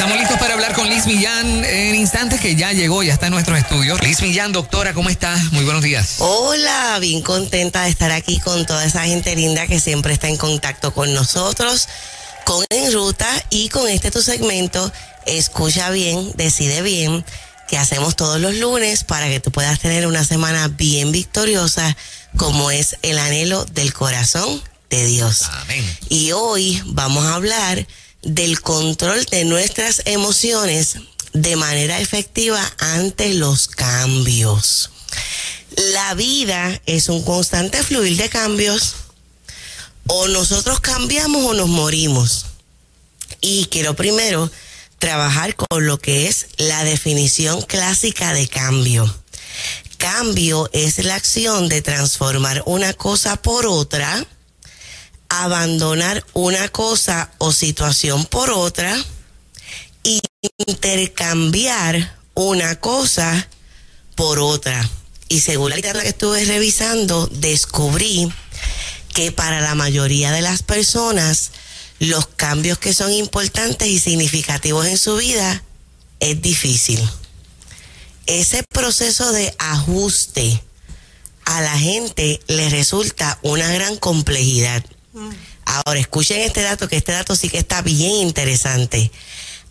Estamos listos para hablar con Liz Millán en instantes que ya llegó, ya está en nuestros estudios. Liz Millán, doctora, ¿cómo estás? Muy buenos días. Hola, bien contenta de estar aquí con toda esa gente linda que siempre está en contacto con nosotros, con En Ruta y con este tu segmento. Escucha bien, decide bien, que hacemos todos los lunes para que tú puedas tener una semana bien victoriosa, como es el anhelo del corazón de Dios. Amén. Y hoy vamos a hablar del control de nuestras emociones de manera efectiva ante los cambios. La vida es un constante fluir de cambios. O nosotros cambiamos o nos morimos. Y quiero primero trabajar con lo que es la definición clásica de cambio. Cambio es la acción de transformar una cosa por otra, abandonar una cosa o situación por otra y intercambiar una cosa por otra. Y según la literatura que estuve revisando, descubrí que para la mayoría de las personas, los cambios que son importantes y significativos en su vida es difícil. Ese proceso de ajuste a la gente le resulta una gran complejidad. Ahora, escuchen este dato, que este dato sí que está bien interesante.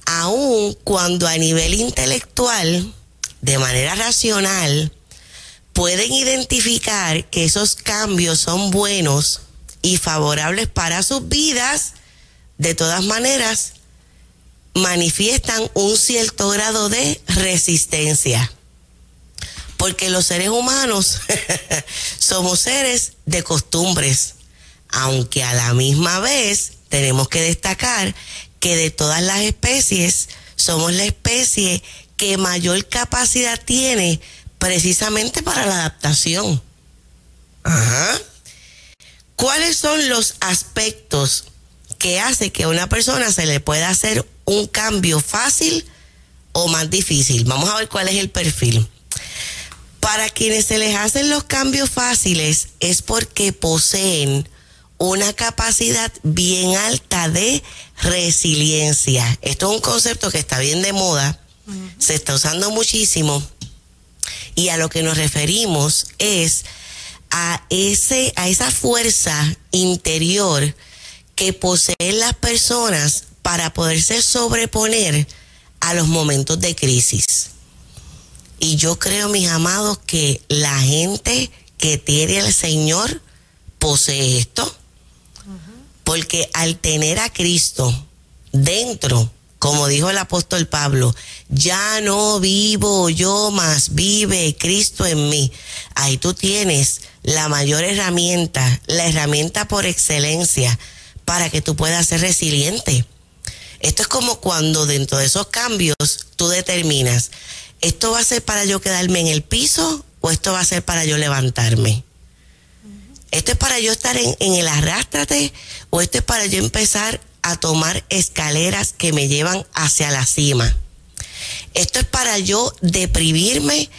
Aun cuando a nivel intelectual, de manera racional, pueden identificar que esos cambios son buenos y favorables para sus vidas, de todas maneras, manifiestan un cierto grado de resistencia. Porque los seres humanos somos seres de costumbres aunque a la misma vez tenemos que destacar que de todas las especies somos la especie que mayor capacidad tiene precisamente para la adaptación. Ajá. ¿Cuáles son los aspectos que hace que a una persona se le pueda hacer un cambio fácil o más difícil? Vamos a ver cuál es el perfil. Para quienes se les hacen los cambios fáciles es porque poseen una capacidad bien alta de resiliencia. Esto es un concepto que está bien de moda, se está usando muchísimo y a lo que nos referimos es a ese a esa fuerza interior que poseen las personas para poderse sobreponer a los momentos de crisis. Y yo creo, mis amados, que la gente que tiene al Señor posee esto porque al tener a Cristo dentro, como dijo el apóstol Pablo, ya no vivo yo, más vive Cristo en mí. Ahí tú tienes la mayor herramienta, la herramienta por excelencia para que tú puedas ser resiliente. Esto es como cuando dentro de esos cambios tú determinas, ¿esto va a ser para yo quedarme en el piso o esto va a ser para yo levantarme? ¿Esto es para yo estar en, el arrástrate o esto es para yo empezar a tomar escaleras que me llevan hacia la cima? ¿Esto es para yo deprimirme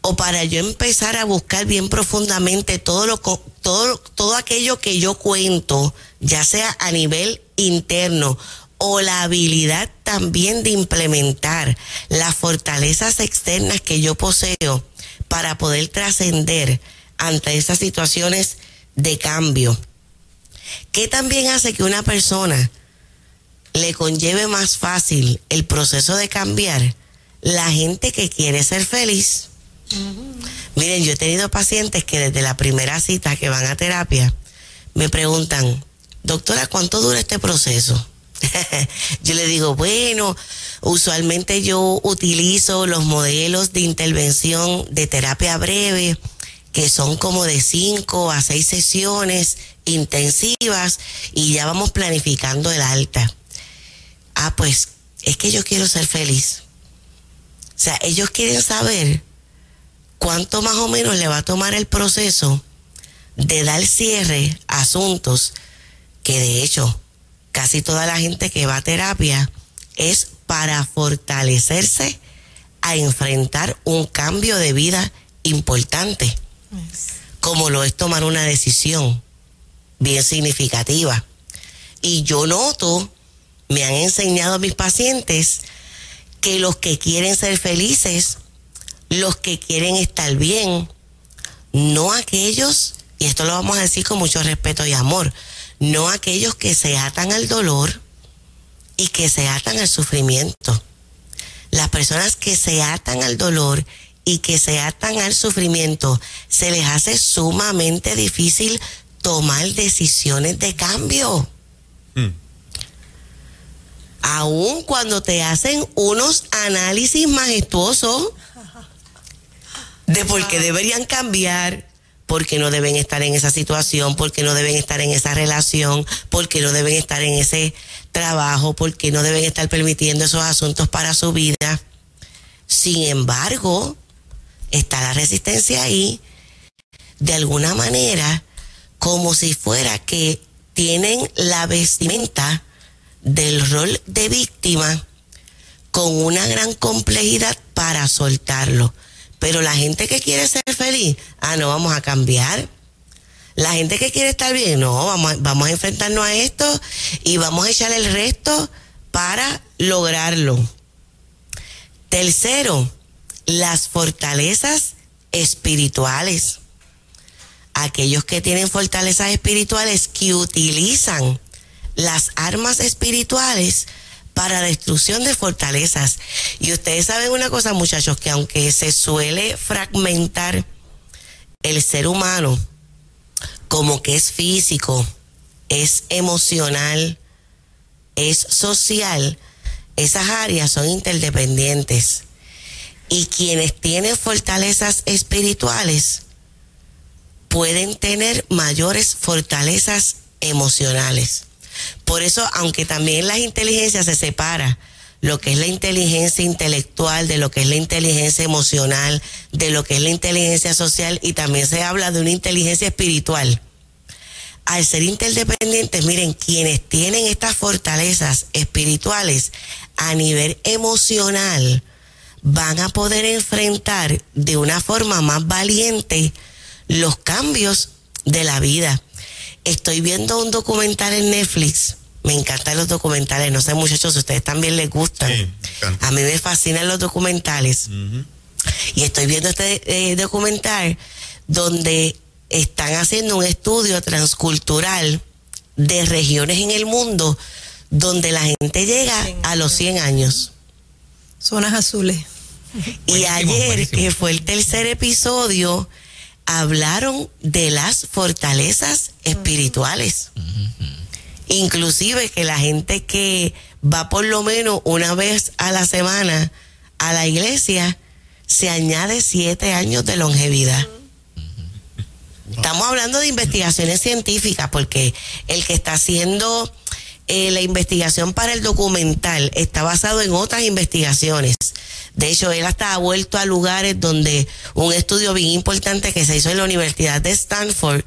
o para yo empezar a buscar bien profundamente todo lo todo todo aquello que yo cuento, ya sea a nivel interno o la habilidad también de implementar las fortalezas externas que yo poseo para poder trascender ante esas situaciones de cambio. ¿Qué también hace que una persona le conlleve más fácil el proceso de cambiar? La gente que quiere ser feliz. Miren, yo he tenido pacientes que desde la primera cita que van a terapia me preguntan, doctora, ¿cuánto dura este proceso? yo le digo, bueno, usualmente yo utilizo los modelos de intervención de terapia breve que son como de cinco a seis sesiones intensivas y ya vamos planificando el alta. Ah, pues es que yo quiero ser feliz. O sea, ellos quieren saber cuánto más o menos le va a tomar el proceso de dar cierre a asuntos que de hecho casi toda la gente que va a terapia es para fortalecerse a enfrentar un cambio de vida importante como lo es tomar una decisión bien significativa. Y yo noto, me han enseñado mis pacientes que los que quieren ser felices, los que quieren estar bien, no aquellos, y esto lo vamos a decir con mucho respeto y amor, no aquellos que se atan al dolor y que se atan al sufrimiento. Las personas que se atan al dolor y que se atan al sufrimiento, se les hace sumamente difícil tomar decisiones de cambio. Mm. Aún cuando te hacen unos análisis majestuosos de por qué deberían cambiar, por qué no deben estar en esa situación, por qué no deben estar en esa relación, por qué no deben estar en ese trabajo, por qué no deben estar permitiendo esos asuntos para su vida. Sin embargo, está la resistencia ahí, de alguna manera, como si fuera que tienen la vestimenta del rol de víctima con una gran complejidad para soltarlo. Pero la gente que quiere ser feliz, ah, no vamos a cambiar. La gente que quiere estar bien, no, vamos a, vamos a enfrentarnos a esto y vamos a echar el resto para lograrlo. Tercero, las fortalezas espirituales. Aquellos que tienen fortalezas espirituales que utilizan las armas espirituales para destrucción de fortalezas. Y ustedes saben una cosa, muchachos, que aunque se suele fragmentar el ser humano como que es físico, es emocional, es social, esas áreas son interdependientes. Y quienes tienen fortalezas espirituales pueden tener mayores fortalezas emocionales. Por eso, aunque también las inteligencias se separa, lo que es la inteligencia intelectual, de lo que es la inteligencia emocional, de lo que es la inteligencia social y también se habla de una inteligencia espiritual. Al ser interdependientes, miren, quienes tienen estas fortalezas espirituales a nivel emocional van a poder enfrentar de una forma más valiente los cambios de la vida. Estoy viendo un documental en Netflix. Me encantan los documentales. No sé, muchachos, si a ustedes también les gustan. a mí me fascinan los documentales. Y estoy viendo este eh, documental donde están haciendo un estudio transcultural de regiones en el mundo donde la gente llega a los 100 años. Zonas azules. Y ayer, que fue el tercer episodio, hablaron de las fortalezas espirituales. Inclusive que la gente que va por lo menos una vez a la semana a la iglesia, se añade siete años de longevidad. Estamos hablando de investigaciones científicas porque el que está haciendo eh, la investigación para el documental está basado en otras investigaciones. De hecho, él hasta ha vuelto a lugares donde un estudio bien importante que se hizo en la Universidad de Stanford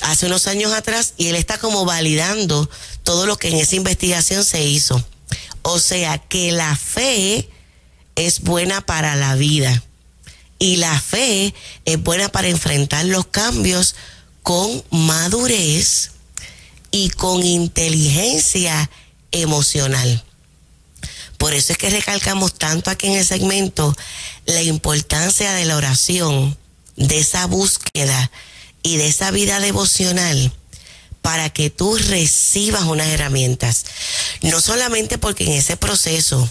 hace unos años atrás y él está como validando todo lo que en esa investigación se hizo. O sea que la fe es buena para la vida y la fe es buena para enfrentar los cambios con madurez y con inteligencia emocional. Por eso es que recalcamos tanto aquí en el segmento la importancia de la oración, de esa búsqueda y de esa vida devocional para que tú recibas unas herramientas. No solamente porque en ese proceso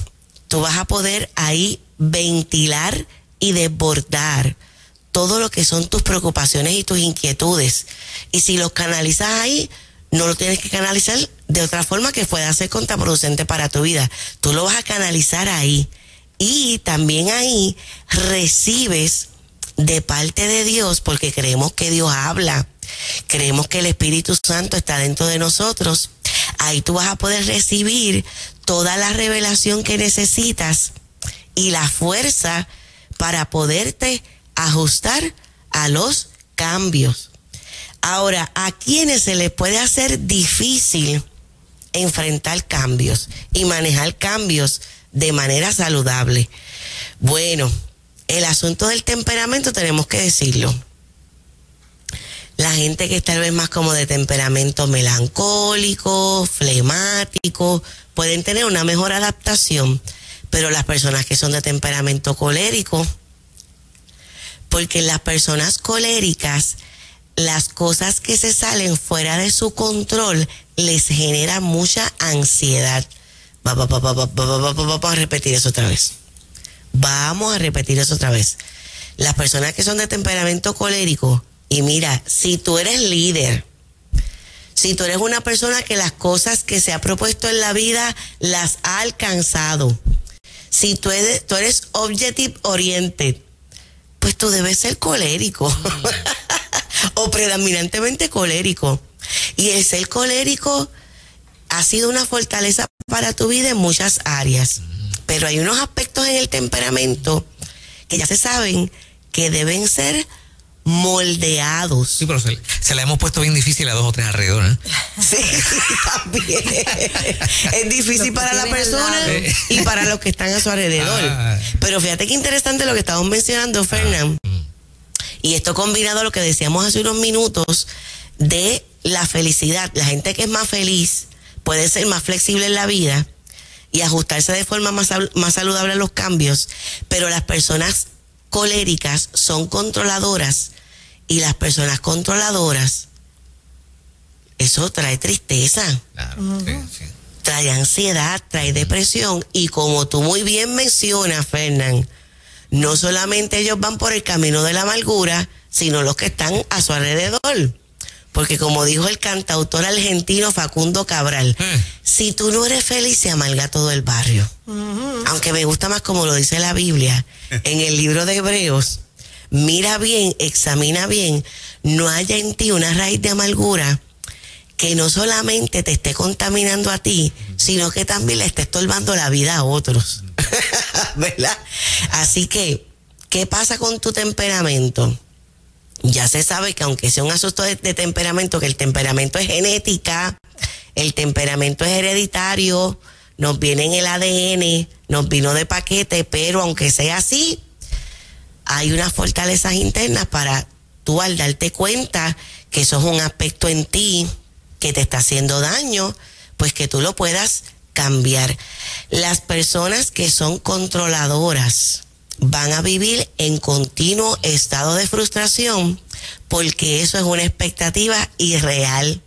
tú vas a poder ahí ventilar y desbordar todo lo que son tus preocupaciones y tus inquietudes. Y si los canalizas ahí, no lo tienes que canalizar de otra forma que pueda ser contraproducente para tu vida. Tú lo vas a canalizar ahí. Y también ahí recibes de parte de Dios, porque creemos que Dios habla, creemos que el Espíritu Santo está dentro de nosotros. Ahí tú vas a poder recibir toda la revelación que necesitas y la fuerza para poderte ajustar a los cambios. Ahora, ¿a quienes se les puede hacer difícil enfrentar cambios y manejar cambios de manera saludable? Bueno, el asunto del temperamento tenemos que decirlo. La gente que es tal vez más como de temperamento melancólico, flemático, pueden tener una mejor adaptación pero las personas que son de temperamento colérico, porque las personas coléricas, las cosas que se salen fuera de su control les genera mucha ansiedad. Vamos a repetir eso otra vez. Vamos a repetir eso otra vez. Las personas que son de temperamento colérico, y mira, si tú eres líder, si tú eres una persona que las cosas que se ha propuesto en la vida las ha alcanzado, si tú eres, tú eres objective oriented, pues tú debes ser colérico o predominantemente colérico. Y el ser colérico ha sido una fortaleza para tu vida en muchas áreas. Pero hay unos aspectos en el temperamento que ya se saben que deben ser moldeados. Sí, pero se, la hemos puesto bien difícil a dos o tres alrededor. ¿eh? Sí, también. es difícil para la persona y para los que están a su alrededor. Ah. Pero fíjate qué interesante lo que estamos mencionando, Fernán. Ah. Y esto combinado a lo que decíamos hace unos minutos de la felicidad. La gente que es más feliz puede ser más flexible en la vida y ajustarse de forma más, más saludable a los cambios, pero las personas coléricas son controladoras y las personas controladoras, eso trae tristeza. Trae ansiedad, trae depresión y como tú muy bien mencionas, Fernán, no solamente ellos van por el camino de la amargura, sino los que están a su alrededor. Porque como dijo el cantautor argentino Facundo Cabral, eh. si tú no eres feliz se amarga todo el barrio. Aunque me gusta más como lo dice la Biblia en el libro de Hebreos, mira bien, examina bien, no haya en ti una raíz de amargura que no solamente te esté contaminando a ti, sino que también le esté estorbando la vida a otros. ¿Verdad? Así que, ¿qué pasa con tu temperamento? Ya se sabe que aunque sea un asunto de, temperamento, que el temperamento es genética, el temperamento es hereditario, nos viene en el ADN, nos vino de paquete, pero aunque sea así, hay unas fortalezas internas para tú al darte cuenta que eso es un aspecto en ti que te está haciendo daño, pues que tú lo puedas cambiar. Las personas que son controladoras van a vivir en continuo estado de frustración porque eso es una expectativa irreal.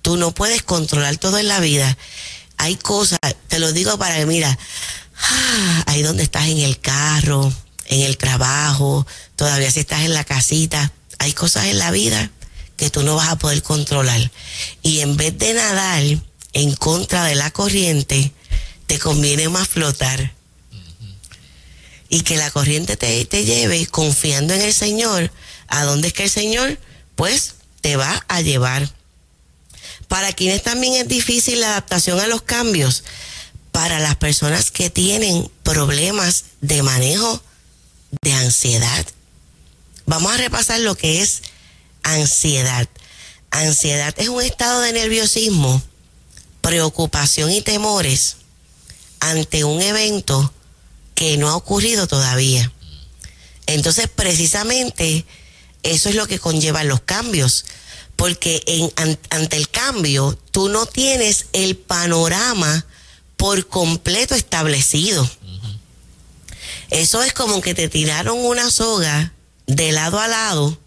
Tú no puedes controlar todo en la vida. Hay cosas, te lo digo para que, mira, ah, ahí donde estás en el carro, en el trabajo, todavía si estás en la casita, hay cosas en la vida que tú no vas a poder controlar. Y en vez de nadar en contra de la corriente, te conviene más flotar. Y que la corriente te, te lleve confiando en el Señor. ¿A dónde es que el Señor? Pues te va a llevar. Para quienes también es difícil la adaptación a los cambios, para las personas que tienen problemas de manejo de ansiedad. Vamos a repasar lo que es ansiedad. Ansiedad es un estado de nerviosismo, preocupación y temores ante un evento que no ha ocurrido todavía. Entonces, precisamente, eso es lo que conlleva los cambios, porque en, ante el cambio, tú no tienes el panorama por completo establecido. Eso es como que te tiraron una soga de lado a lado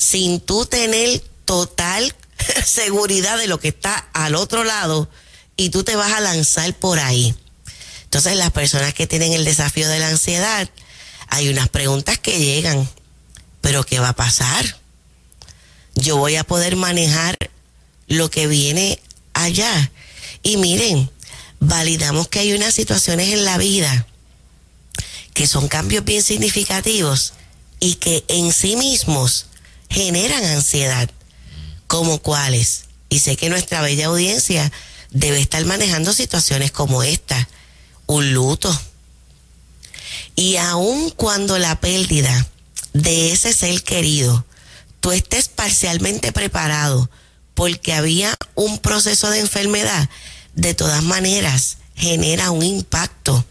sin tú tener total seguridad de lo que está al otro lado y tú te vas a lanzar por ahí. Entonces las personas que tienen el desafío de la ansiedad, hay unas preguntas que llegan, pero ¿qué va a pasar? Yo voy a poder manejar lo que viene allá. Y miren, validamos que hay unas situaciones en la vida que son cambios bien significativos y que en sí mismos generan ansiedad, como cuáles. Y sé que nuestra bella audiencia debe estar manejando situaciones como esta, un luto. Y aun cuando la pérdida de ese ser querido, tú estés parcialmente preparado porque había un proceso de enfermedad, de todas maneras genera un impacto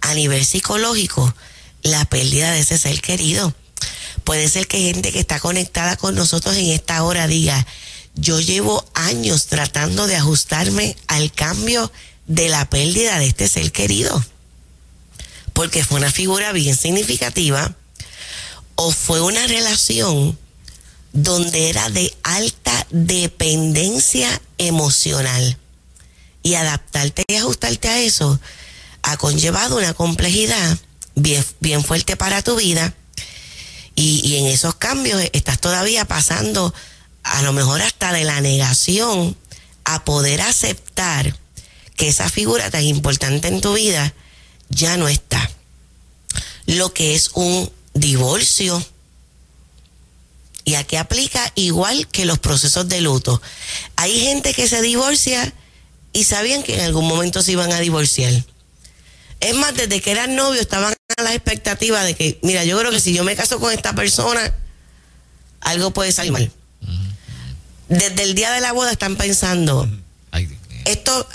a nivel psicológico la pérdida de ese ser querido. Puede ser que gente que está conectada con nosotros en esta hora diga, yo llevo años tratando de ajustarme al cambio de la pérdida de este ser querido. Porque fue una figura bien significativa o fue una relación donde era de alta dependencia emocional. Y adaptarte y ajustarte a eso ha conllevado una complejidad bien, bien fuerte para tu vida. Y, en esos cambios estás todavía pasando a lo mejor hasta de la negación a poder aceptar que esa figura tan importante en tu vida ya no está. Lo que es un divorcio. Y aquí aplica igual que los procesos de luto. Hay gente que se divorcia y sabían que en algún momento se iban a divorciar. Es más, desde que eran novios estaban a la expectativa de que, mira, yo creo que si yo me caso con esta persona, algo puede salir mal. Desde el día de la boda están pensando, esto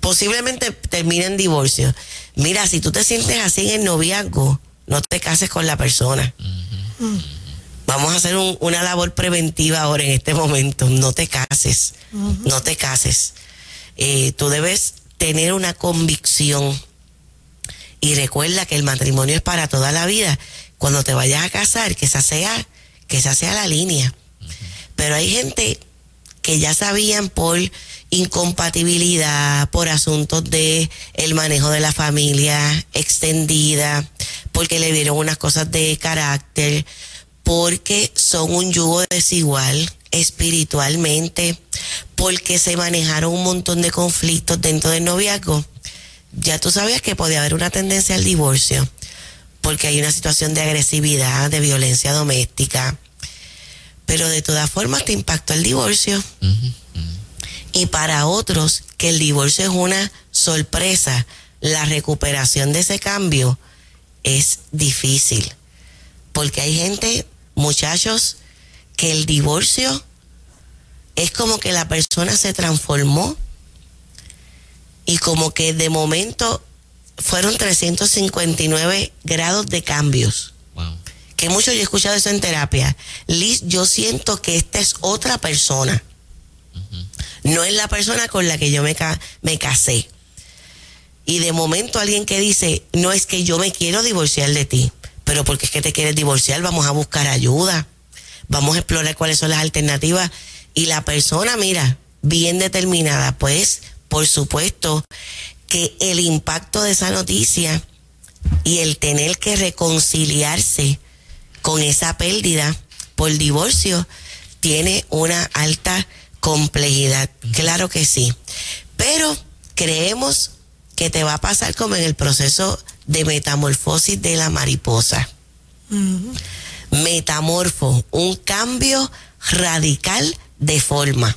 posiblemente termine en divorcio. Mira, si tú te sientes así en el noviazgo, no te cases con la persona. Vamos a hacer una labor preventiva ahora en este momento. No te cases, no te cases. Eh, tú debes tener una convicción y recuerda que el matrimonio es para toda la vida. Cuando te vayas a casar, que esa sea, que esa sea la línea. Pero hay gente que ya sabían por incompatibilidad, por asuntos de el manejo de la familia extendida, porque le dieron unas cosas de carácter, porque son un yugo desigual espiritualmente, porque se manejaron un montón de conflictos dentro del noviazgo. Ya tú sabías que podía haber una tendencia al divorcio, porque hay una situación de agresividad, de violencia doméstica, pero de todas formas te impactó el divorcio. Y para otros, que el divorcio es una sorpresa, la recuperación de ese cambio es difícil. Porque hay gente, muchachos, que el divorcio es como que la persona se transformó y como que de momento fueron 359 grados de cambios. Que mucho yo he escuchado eso en terapia. Liz, yo siento que esta es otra persona. No es la persona con la que yo me, me casé. Y de momento alguien que dice, no es que yo me quiero divorciar de ti, pero porque es que te quieres divorciar, vamos a buscar ayuda, vamos a explorar cuáles son las alternativas. Y la persona, mira, bien determinada, pues, por supuesto, que el impacto de esa noticia y el tener que reconciliarse con esa pérdida por divorcio tiene una alta complejidad. Claro que sí. Pero creemos que te va a pasar como en el proceso de metamorfosis de la mariposa. Metamorfo, un cambio radical de forma.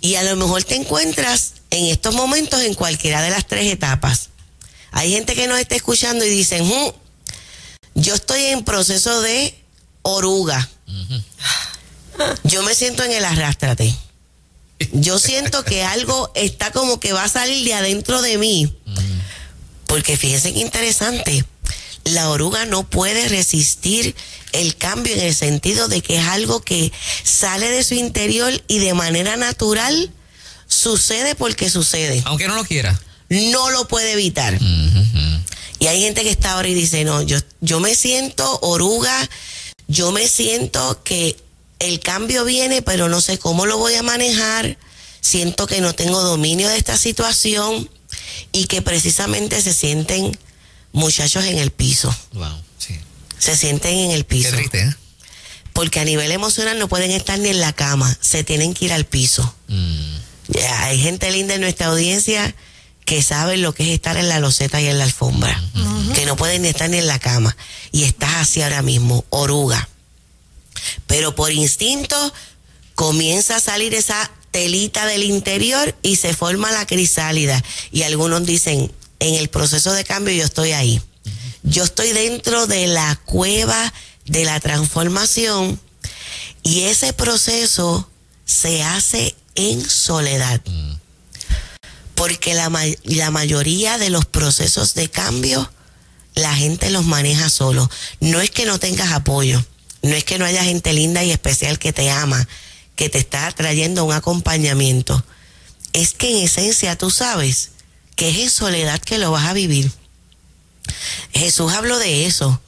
Y a lo mejor te encuentras en estos momentos en cualquiera de las tres etapas. Hay gente que nos está escuchando y dicen, yo estoy en proceso de oruga. Yo me siento en el arrastrate. Yo siento que algo está como que va a salir de adentro de mí. Porque fíjense qué interesante. La oruga no puede resistir el cambio en el sentido de que es algo que sale de su interior y de manera natural sucede porque sucede. Aunque no lo quiera. No lo puede evitar. Y hay gente que está ahora y dice, no, yo, yo me siento oruga, yo me siento que el cambio viene, pero no sé cómo lo voy a manejar. Siento que no tengo dominio de esta situación y que precisamente se sienten muchachos en el piso. Wow, sí. Se sienten en el piso. Qué triste, ¿eh? Porque a nivel emocional no pueden estar ni en la cama, se tienen que ir al piso. Mm. Hay gente linda en nuestra audiencia que sabe lo que es estar en la loseta y en la alfombra, que no pueden ni estar ni en la cama. Y estás así ahora mismo, oruga pero por instinto comienza a salir esa telita del interior y se forma la crisálida. Y algunos dicen, en el proceso de cambio yo estoy ahí. Yo estoy dentro de la cueva de la transformación y ese proceso se hace en soledad. Porque la, la mayoría de los procesos de cambio la gente los maneja solo. No es que no tengas apoyo no es que no haya gente linda y especial que te ama, que te está trayendo un acompañamiento. es que en esencia tú sabes que es en soledad que lo vas a vivir. Jesús habló de eso.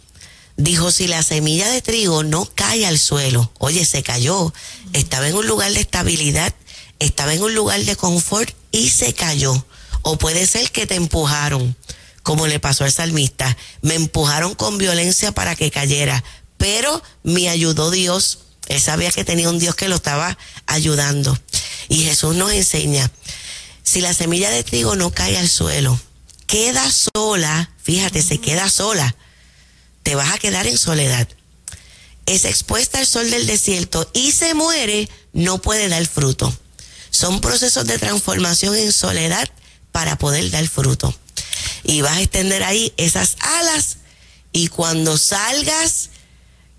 Dijo, si la semilla de trigo no cae al suelo, oye, se cayó, estaba en un lugar de estabilidad, estaba en un lugar de confort y se cayó. O puede ser que te empujaron, como le pasó al salmista. Me empujaron con violencia para que cayera, pero me ayudó Dios. Él sabía que tenía un Dios que lo estaba ayudando. Y Jesús nos enseña, si la semilla de trigo no cae al suelo, queda sola, fíjate, se queda sola, te vas a quedar en soledad. Es expuesta al sol del desierto y se muere, no puede dar fruto. Son procesos de transformación en soledad para poder dar fruto. Y vas a extender ahí esas alas y cuando salgas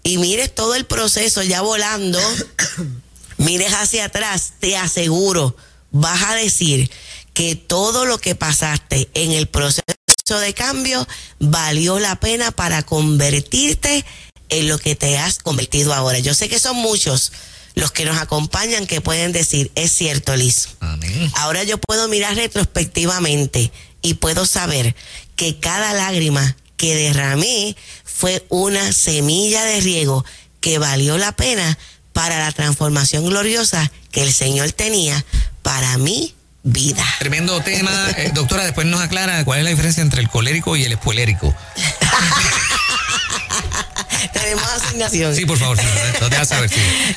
y mires todo el proceso ya volando, mires hacia atrás, te aseguro, vas a decir que todo lo que pasaste en el proceso de cambio valió la pena para convertirte en lo que te has convertido ahora. Yo sé que son muchos los que nos acompañan que pueden decir, es cierto, Liz. Ahora yo puedo mirar retrospectivamente y puedo saber que cada lágrima que derramé fue una semilla de riego que valió la pena para la transformación gloriosa que el Señor tenía para mi vida. Tremendo tema. Eh, doctora, después nos aclara cuál es la diferencia entre el colérico y el espuelérico. Tenemos asignación. Sí, por favor, no te vas a ver.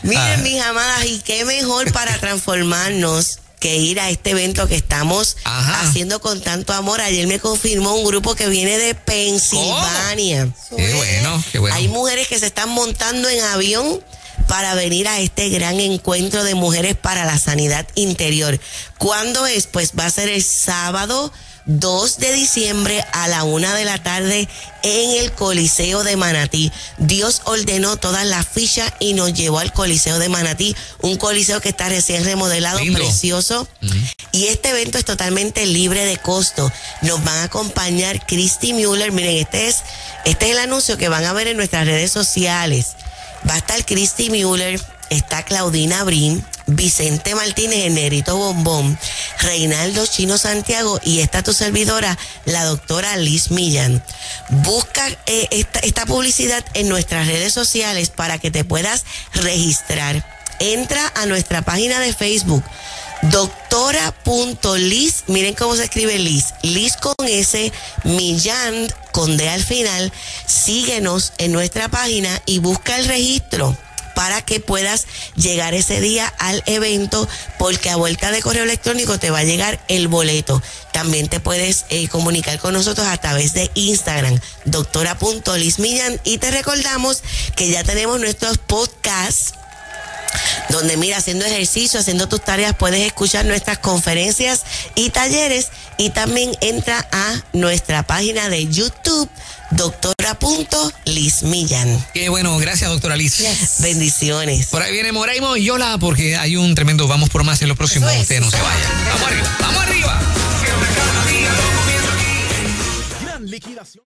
Miren, ah. mis amadas, y qué mejor para transformarnos que ir a este evento que estamos haciendo con tanto amor. Ayer me confirmó un grupo que viene de Pensilvania. Qué bueno, qué bueno. Hay mujeres que se están montando en avión para venir a este gran encuentro de mujeres para la sanidad interior. ¿Cuándo es? Pues va a ser el sábado 2 de diciembre a la una de la tarde en el Coliseo de Manatí. Dios ordenó todas las fichas y nos llevó al Coliseo de Manatí, un coliseo que está recién remodelado, precioso. Y este evento es totalmente libre de costo. Nos van a acompañar Christy Mueller. Miren, este es, este es el anuncio que van a ver en nuestras redes sociales. Va a estar Christy Mueller, está Claudina Brin, Vicente Martínez, el negrito bombón, Reinaldo Chino Santiago y está tu servidora, la doctora Liz Millán. Busca eh, esta, esta publicidad en nuestras redes sociales para que te puedas registrar. Entra a nuestra página de Facebook doctora.liz, miren cómo se escribe Liz, Liz con S, Millán con D al final, síguenos en nuestra página y busca el registro para que puedas llegar ese día al evento, porque a vuelta de correo electrónico te va a llegar el boleto. También te puedes eh, comunicar con nosotros a través de Instagram, doctora.lizmillan, y te recordamos que ya tenemos nuestros podcasts donde mira, haciendo ejercicio, haciendo tus tareas, puedes escuchar nuestras conferencias y talleres y también entra a nuestra página de YouTube doctora.lizmillan. Qué bueno, gracias doctora Liz. Bendiciones. Por ahí viene Moraimo y Yola porque hay un tremendo vamos por más en los próximos. Usted no se vaya. Vamos arriba, vamos arriba. Gran liquidación.